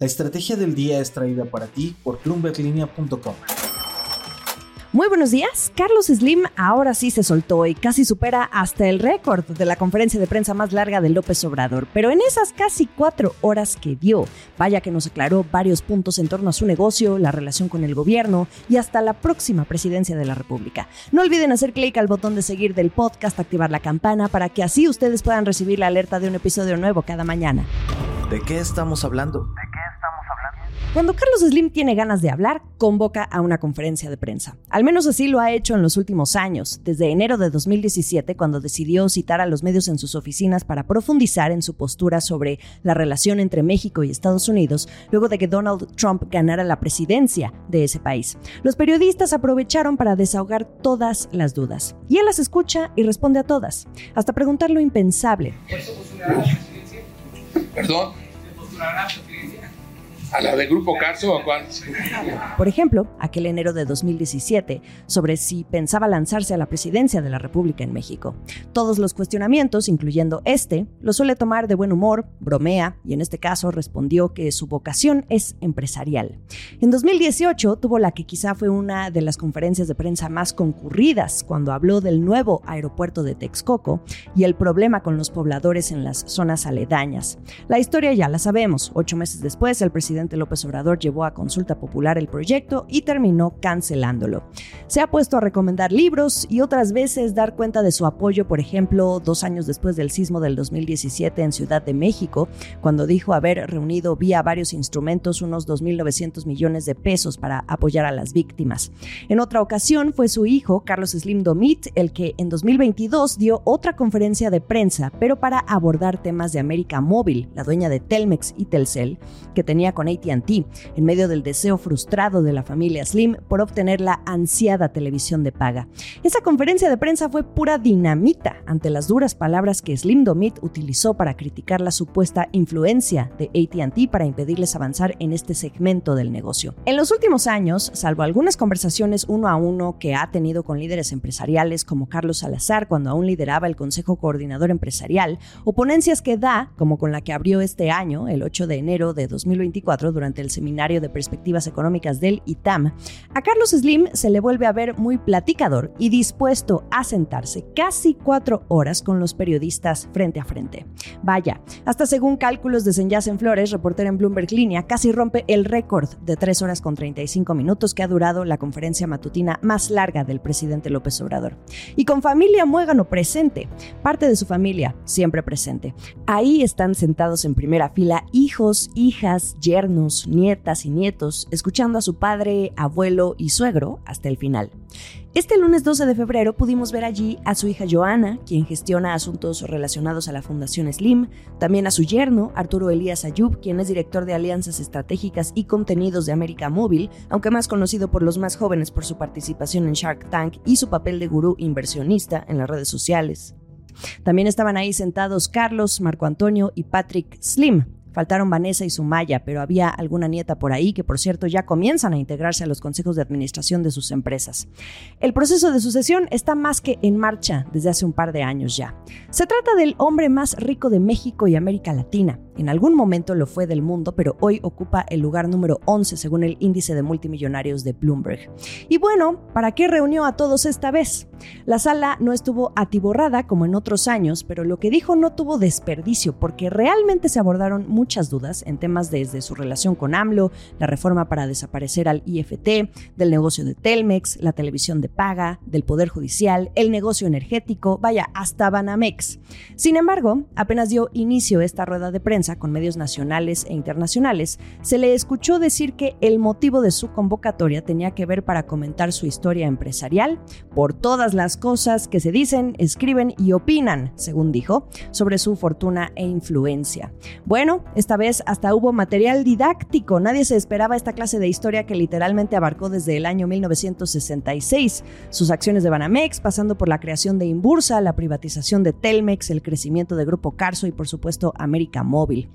La estrategia del día es traída para ti por bloomberglinea.com. Muy buenos días. Carlos Slim ahora sí se soltó y casi supera hasta el récord de la conferencia de prensa más larga de López Obrador. Pero en esas casi cuatro horas que dio, vaya que nos aclaró varios puntos en torno a su negocio, la relación con el gobierno y hasta la próxima presidencia de la República. No olviden hacer clic al botón de seguir del podcast, activar la campana para que así ustedes puedan recibir la alerta de un episodio nuevo cada mañana. ¿De qué estamos hablando? Cuando Carlos Slim tiene ganas de hablar, convoca a una conferencia de prensa. Al menos así lo ha hecho en los últimos años, desde enero de 2017, cuando decidió citar a los medios en sus oficinas para profundizar en su postura sobre la relación entre México y Estados Unidos, luego de que Donald Trump ganara la presidencia de ese país. Los periodistas aprovecharon para desahogar todas las dudas. Y él las escucha y responde a todas, hasta preguntar lo impensable. ¿Perdón? ¿A la de Grupo Carso o a cuál? Por ejemplo, aquel enero de 2017, sobre si pensaba lanzarse a la presidencia de la República en México. Todos los cuestionamientos, incluyendo este, lo suele tomar de buen humor, bromea, y en este caso respondió que su vocación es empresarial. En 2018 tuvo la que quizá fue una de las conferencias de prensa más concurridas cuando habló del nuevo aeropuerto de Texcoco y el problema con los pobladores en las zonas aledañas. La historia ya la sabemos. Ocho meses después, el presidente López Obrador llevó a consulta popular el proyecto y terminó cancelándolo. Se ha puesto a recomendar libros y otras veces dar cuenta de su apoyo, por ejemplo, dos años después del sismo del 2017 en Ciudad de México, cuando dijo haber reunido vía varios instrumentos unos 2.900 millones de pesos para apoyar a las víctimas. En otra ocasión fue su hijo, Carlos Slim Domit, el que en 2022 dio otra conferencia de prensa, pero para abordar temas de América Móvil, la dueña de Telmex y Telcel, que tenía con ATT, en medio del deseo frustrado de la familia Slim por obtener la ansiada televisión de paga. Esa conferencia de prensa fue pura dinamita ante las duras palabras que Slim Domit utilizó para criticar la supuesta influencia de ATT para impedirles avanzar en este segmento del negocio. En los últimos años, salvo algunas conversaciones uno a uno que ha tenido con líderes empresariales como Carlos Salazar cuando aún lideraba el Consejo Coordinador Empresarial, o ponencias que da, como con la que abrió este año, el 8 de enero de 2024, durante el seminario de perspectivas económicas del ITAM, a Carlos Slim se le vuelve a ver muy platicador y dispuesto a sentarse casi cuatro horas con los periodistas frente a frente. Vaya, hasta según cálculos de Senyacen Flores, reportera en Bloomberg Línea, casi rompe el récord de 3 horas con 35 minutos que ha durado la conferencia matutina más larga del presidente López Obrador. Y con familia Muégano presente, parte de su familia siempre presente. Ahí están sentados en primera fila hijos, hijas, yernos, nietas y nietos, escuchando a su padre, abuelo y suegro hasta el final. Este lunes 12 de febrero pudimos ver allí a su hija Joana, quien gestiona asuntos relacionados a la Fundación Slim, también a su yerno, Arturo Elías Ayub, quien es director de alianzas estratégicas y contenidos de América Móvil, aunque más conocido por los más jóvenes por su participación en Shark Tank y su papel de gurú inversionista en las redes sociales. También estaban ahí sentados Carlos, Marco Antonio y Patrick Slim, Faltaron Vanessa y Sumaya, pero había alguna nieta por ahí que, por cierto, ya comienzan a integrarse a los consejos de administración de sus empresas. El proceso de sucesión está más que en marcha desde hace un par de años ya. Se trata del hombre más rico de México y América Latina. En algún momento lo fue del mundo, pero hoy ocupa el lugar número 11 según el índice de multimillonarios de Bloomberg. Y bueno, ¿para qué reunió a todos esta vez? La sala no estuvo atiborrada como en otros años, pero lo que dijo no tuvo desperdicio porque realmente se abordaron muchas dudas en temas desde su relación con AMLO, la reforma para desaparecer al IFT, del negocio de Telmex, la televisión de paga, del Poder Judicial, el negocio energético, vaya, hasta Banamex. Sin embargo, apenas dio inicio esta rueda de prensa, con medios nacionales e internacionales, se le escuchó decir que el motivo de su convocatoria tenía que ver para comentar su historia empresarial por todas las cosas que se dicen, escriben y opinan, según dijo, sobre su fortuna e influencia. Bueno, esta vez hasta hubo material didáctico, nadie se esperaba esta clase de historia que literalmente abarcó desde el año 1966, sus acciones de Banamex, pasando por la creación de Imbursa, la privatización de Telmex, el crecimiento de Grupo Carso y por supuesto América Móvil.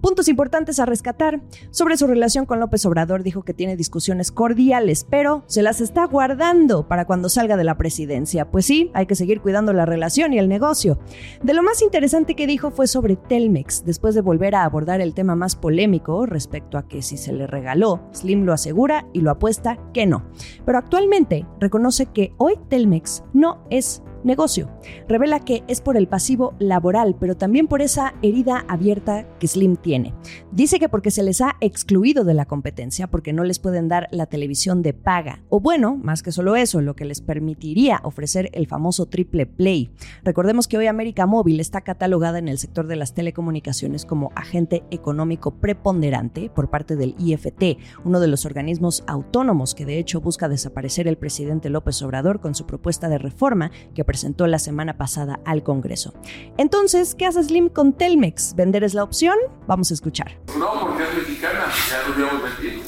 Puntos importantes a rescatar. Sobre su relación con López Obrador dijo que tiene discusiones cordiales, pero se las está guardando para cuando salga de la presidencia. Pues sí, hay que seguir cuidando la relación y el negocio. De lo más interesante que dijo fue sobre Telmex, después de volver a abordar el tema más polémico respecto a que si se le regaló, Slim lo asegura y lo apuesta que no. Pero actualmente reconoce que hoy Telmex no es negocio. Revela que es por el pasivo laboral, pero también por esa herida abierta que Slim tiene. Dice que porque se les ha excluido de la competencia, porque no les pueden dar la televisión de paga. O bueno, más que solo eso, lo que les permitiría ofrecer el famoso triple play. Recordemos que hoy América Móvil está catalogada en el sector de las telecomunicaciones como agente económico preponderante por parte del IFT, uno de los organismos autónomos que de hecho busca desaparecer el presidente López Obrador con su propuesta de reforma que la semana pasada al Congreso. Entonces, ¿qué hace Slim con Telmex? ¿Vender es la opción? Vamos a escuchar. No, porque es mexicana, ya lo habíamos vendido.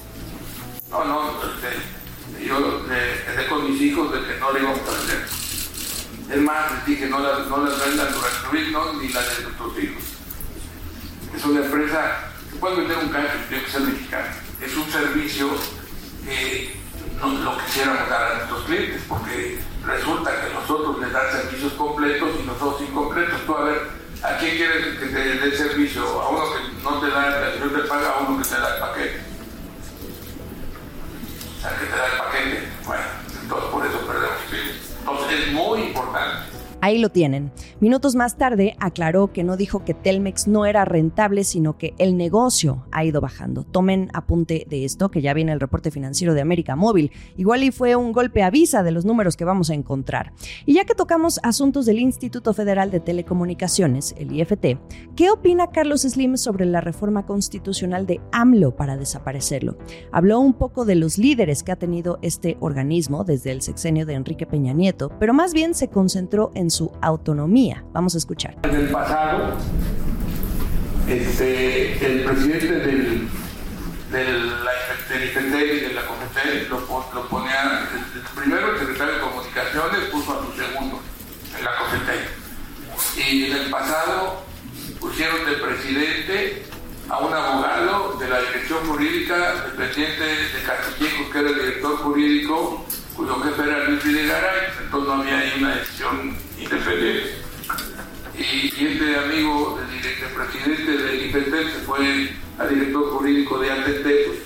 No, no, este, yo le con mis hijos de que no le íbamos a vender. Es más, les dije, no las, no las vendan nuestros no, ni las de nuestros hijos. Es una empresa que puede vender un carro, tiene que ser mexicana. Es un servicio que no lo quisiéramos dar a nuestros clientes, porque resulta que nosotros les dan servicios completos y nosotros incompletos. Tú a ver, ¿a quién quieres que te dé servicio? ¿A uno que no te da el servicio te paga, a uno que te da el paquete? Sea, que te da el paquete. Bueno, entonces por eso perdemos Entonces es muy importante Ahí lo tienen. Minutos más tarde aclaró que no dijo que Telmex no era rentable, sino que el negocio ha ido bajando. Tomen apunte de esto, que ya viene el reporte financiero de América Móvil. Igual y fue un golpe a visa de los números que vamos a encontrar. Y ya que tocamos asuntos del Instituto Federal de Telecomunicaciones, el IFT, ¿qué opina Carlos Slim sobre la reforma constitucional de AMLO para desaparecerlo? Habló un poco de los líderes que ha tenido este organismo desde el sexenio de Enrique Peña Nieto, pero más bien se concentró en su autonomía. Vamos a escuchar. En el pasado, este, el presidente del, del, y de la Comité lo, lo ponía, primero el secretario de Comunicaciones puso a su segundo en la Comité. Y en el pasado pusieron de presidente a un abogado de la dirección jurídica dependiente de Castillejo, que era el director jurídico, cuyo jefe era Luis Videgaray, entonces no había ahí una decisión independiente. Y, este amigo del, presidente del IPT se fue al director jurídico de ATT, pues,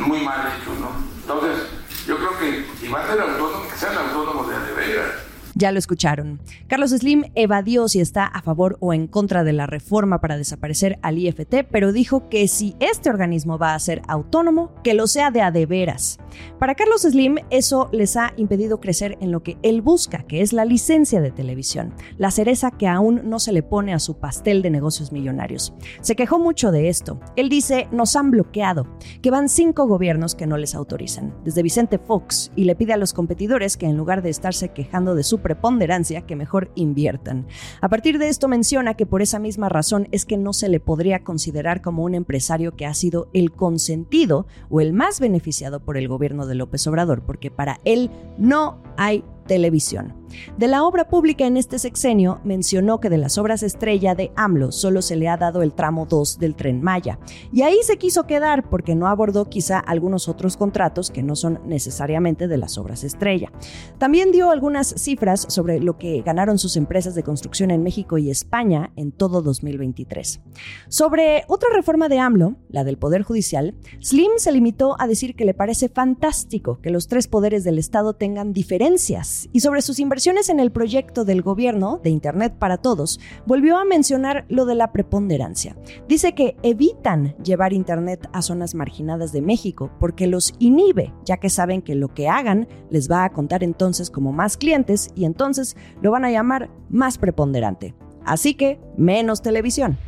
muy mal hecho, ¿no? Entonces, yo creo que si van a ser autónomos, que sean autónomos de de ya lo escucharon. Carlos Slim evadió si está a favor o en contra de la reforma para desaparecer al IFT, pero dijo que si este organismo va a ser autónomo, que lo sea de a de veras. Para Carlos Slim, eso les ha impedido crecer en lo que él busca, que es la licencia de televisión, la cereza que aún no se le pone a su pastel de negocios millonarios. Se quejó mucho de esto. Él dice, nos han bloqueado, que van cinco gobiernos que no les autorizan, desde Vicente Fox, y le pide a los competidores que en lugar de estarse quejando de su preponderancia que mejor inviertan. A partir de esto menciona que por esa misma razón es que no se le podría considerar como un empresario que ha sido el consentido o el más beneficiado por el gobierno de López Obrador, porque para él no hay televisión. De la obra pública en este sexenio, mencionó que de las obras estrella de AMLO solo se le ha dado el tramo 2 del tren Maya. Y ahí se quiso quedar porque no abordó quizá algunos otros contratos que no son necesariamente de las obras estrella. También dio algunas cifras sobre lo que ganaron sus empresas de construcción en México y España en todo 2023. Sobre otra reforma de AMLO, la del Poder Judicial, Slim se limitó a decir que le parece fantástico que los tres poderes del Estado tengan diferencias y sobre sus inversiones en el proyecto del gobierno de Internet para Todos, volvió a mencionar lo de la preponderancia. Dice que evitan llevar Internet a zonas marginadas de México porque los inhibe, ya que saben que lo que hagan les va a contar entonces como más clientes y entonces lo van a llamar más preponderante. Así que menos televisión.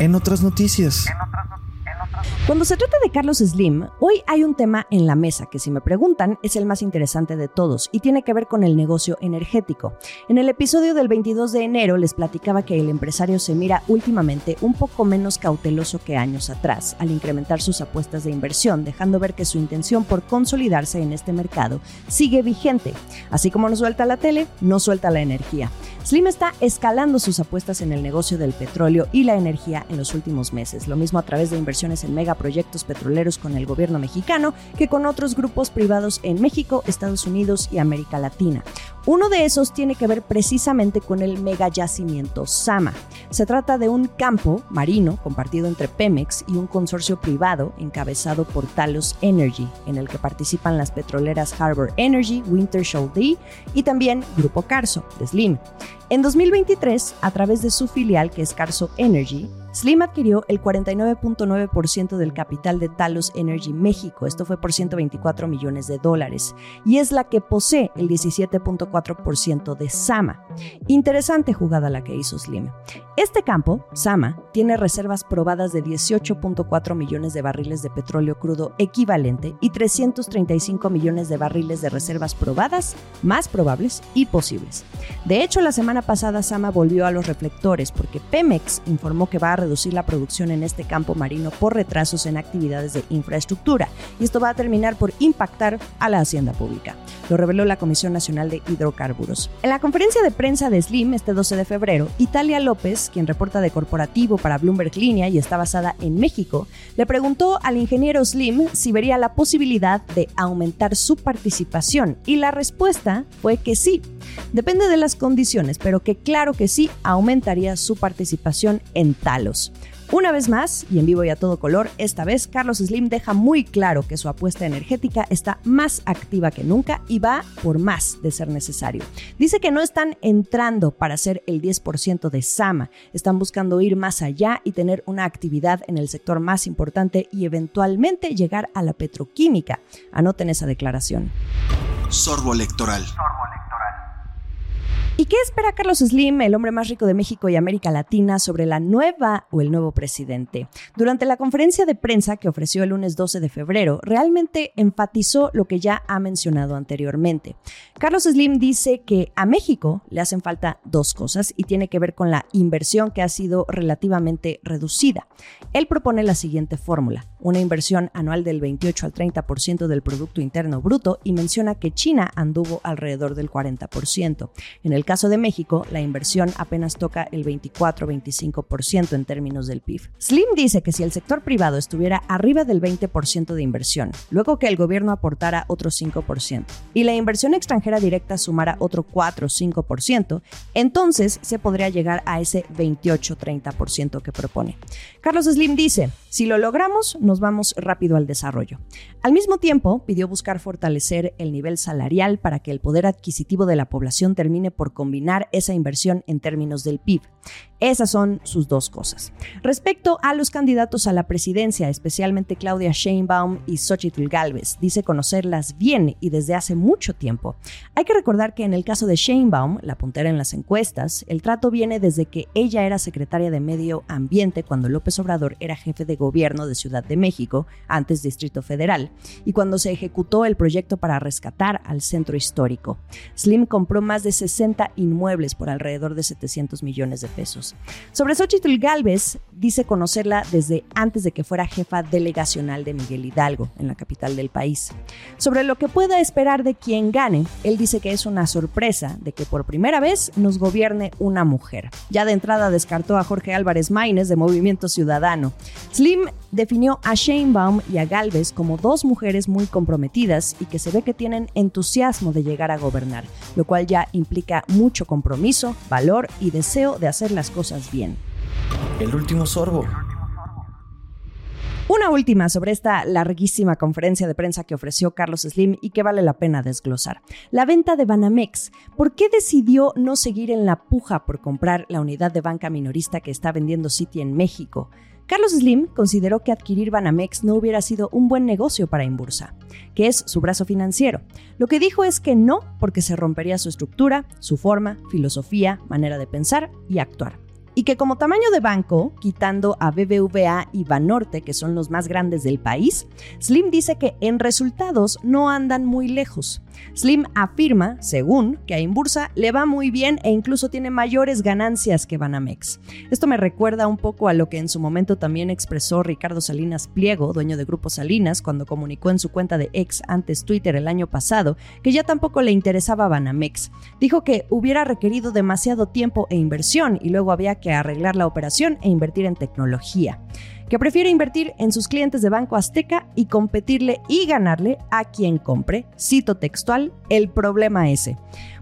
En otras noticias. Cuando se trata de Carlos Slim, hoy hay un tema en la mesa que si me preguntan es el más interesante de todos y tiene que ver con el negocio energético. En el episodio del 22 de enero les platicaba que el empresario se mira últimamente un poco menos cauteloso que años atrás al incrementar sus apuestas de inversión, dejando ver que su intención por consolidarse en este mercado sigue vigente. Así como no suelta la tele, no suelta la energía. Slim está escalando sus apuestas en el negocio del petróleo y la energía en los últimos meses, lo mismo a través de inversiones en megaproyectos petroleros con el gobierno mexicano que con otros grupos privados en México, Estados Unidos y América Latina. Uno de esos tiene que ver precisamente con el megayacimiento Sama. Se trata de un campo marino compartido entre Pemex y un consorcio privado encabezado por Talos Energy, en el que participan las petroleras Harbor Energy, Wintershall D y también Grupo Carso, de Slim. En 2023, a través de su filial que es Carso Energy, Slim adquirió el 49.9% del capital de Talos Energy México, esto fue por 124 millones de dólares, y es la que posee el 17.4% de Sama. Interesante jugada la que hizo Slim. Este campo, Sama, tiene reservas probadas de 18.4 millones de barriles de petróleo crudo equivalente y 335 millones de barriles de reservas probadas, más probables y posibles. De hecho, la semana pasada Sama volvió a los reflectores porque Pemex informó que va a reducir la producción en este campo marino por retrasos en actividades de infraestructura y esto va a terminar por impactar a la hacienda pública. Lo reveló la Comisión Nacional de En la conferencia de prensa de Slim este 12 de febrero, Italia López, quien reporta de corporativo para Bloomberg Línea y está basada en México, le preguntó al ingeniero Slim si vería la posibilidad de aumentar su participación y la respuesta fue que sí. Depende de las condiciones, pero que claro que sí aumentaría su participación en Talos. Una vez más, y en vivo y a todo color, esta vez Carlos Slim deja muy claro que su apuesta energética está más activa que nunca y va por más de ser necesario. Dice que no están entrando para ser el 10% de Sama, están buscando ir más allá y tener una actividad en el sector más importante y eventualmente llegar a la petroquímica. Anoten esa declaración. Sorbo electoral. ¿Y qué espera Carlos Slim, el hombre más rico de México y América Latina, sobre la nueva o el nuevo presidente? Durante la conferencia de prensa que ofreció el lunes 12 de febrero, realmente enfatizó lo que ya ha mencionado anteriormente. Carlos Slim dice que a México le hacen falta dos cosas y tiene que ver con la inversión que ha sido relativamente reducida. Él propone la siguiente fórmula, una inversión anual del 28 al 30% del Producto Interno Bruto y menciona que China anduvo alrededor del 40%. En el caso de México, la inversión apenas toca el 24-25% en términos del PIB. Slim dice que si el sector privado estuviera arriba del 20% de inversión, luego que el gobierno aportara otro 5% y la inversión extranjera directa sumara otro 4-5%, entonces se podría llegar a ese 28-30% que propone. Carlos Slim dice, si lo logramos, nos vamos rápido al desarrollo. Al mismo tiempo, pidió buscar fortalecer el nivel salarial para que el poder adquisitivo de la población termine por combinar esa inversión en términos del PIB. Esas son sus dos cosas. Respecto a los candidatos a la presidencia, especialmente Claudia Sheinbaum y Xochitl Galvez, dice conocerlas bien y desde hace mucho tiempo. Hay que recordar que en el caso de Sheinbaum, la puntera en las encuestas, el trato viene desde que ella era secretaria de Medio Ambiente cuando López Obrador era jefe de gobierno de Ciudad de México, antes Distrito Federal, y cuando se ejecutó el proyecto para rescatar al centro histórico. Slim compró más de 60 inmuebles por alrededor de 700 millones de pesos. Sobre Xochitl Galvez, dice conocerla desde antes de que fuera jefa delegacional de Miguel Hidalgo, en la capital del país. Sobre lo que pueda esperar de quien gane, él dice que es una sorpresa de que por primera vez nos gobierne una mujer. Ya de entrada descartó a Jorge Álvarez Maínez de Movimiento Ciudadano. Slim definió a Sheinbaum y a Galvez como dos mujeres muy comprometidas y que se ve que tienen entusiasmo de llegar a gobernar, lo cual ya implica mucho compromiso, valor y deseo de hacer las cosas bien. El último sorbo. Una última sobre esta larguísima conferencia de prensa que ofreció Carlos Slim y que vale la pena desglosar. La venta de Banamex. ¿Por qué decidió no seguir en la puja por comprar la unidad de banca minorista que está vendiendo Citi en México? Carlos Slim consideró que adquirir Banamex no hubiera sido un buen negocio para Imbursa, que es su brazo financiero. Lo que dijo es que no porque se rompería su estructura, su forma, filosofía, manera de pensar y actuar y que como tamaño de banco, quitando a BBVA y Banorte, que son los más grandes del país, Slim dice que en resultados no andan muy lejos. Slim afirma, según, que a Imbursa le va muy bien e incluso tiene mayores ganancias que Banamex. Esto me recuerda un poco a lo que en su momento también expresó Ricardo Salinas Pliego, dueño de Grupo Salinas, cuando comunicó en su cuenta de ex antes Twitter el año pasado que ya tampoco le interesaba Banamex. Dijo que hubiera requerido demasiado tiempo e inversión y luego había que arreglar la operación e invertir en tecnología que prefiere invertir en sus clientes de Banco Azteca y competirle y ganarle a quien compre, cito textual, el problema ese.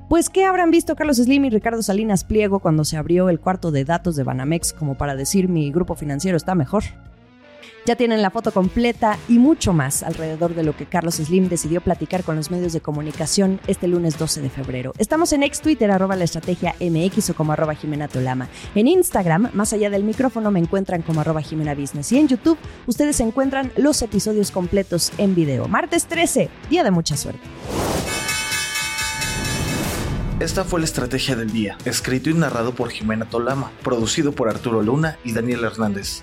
Pues, ¿qué habrán visto Carlos Slim y Ricardo Salinas Pliego cuando se abrió el cuarto de datos de Banamex como para decir mi grupo financiero está mejor? Ya tienen la foto completa y mucho más alrededor de lo que Carlos Slim decidió platicar con los medios de comunicación este lunes 12 de febrero. Estamos en ex Twitter, arroba la estrategia MX o como arroba Jimena Tolama. En Instagram, más allá del micrófono, me encuentran como arroba Jimena Business. Y en YouTube, ustedes encuentran los episodios completos en video. Martes 13, día de mucha suerte. Esta fue la estrategia del día, escrito y narrado por Jimena Tolama, producido por Arturo Luna y Daniel Hernández.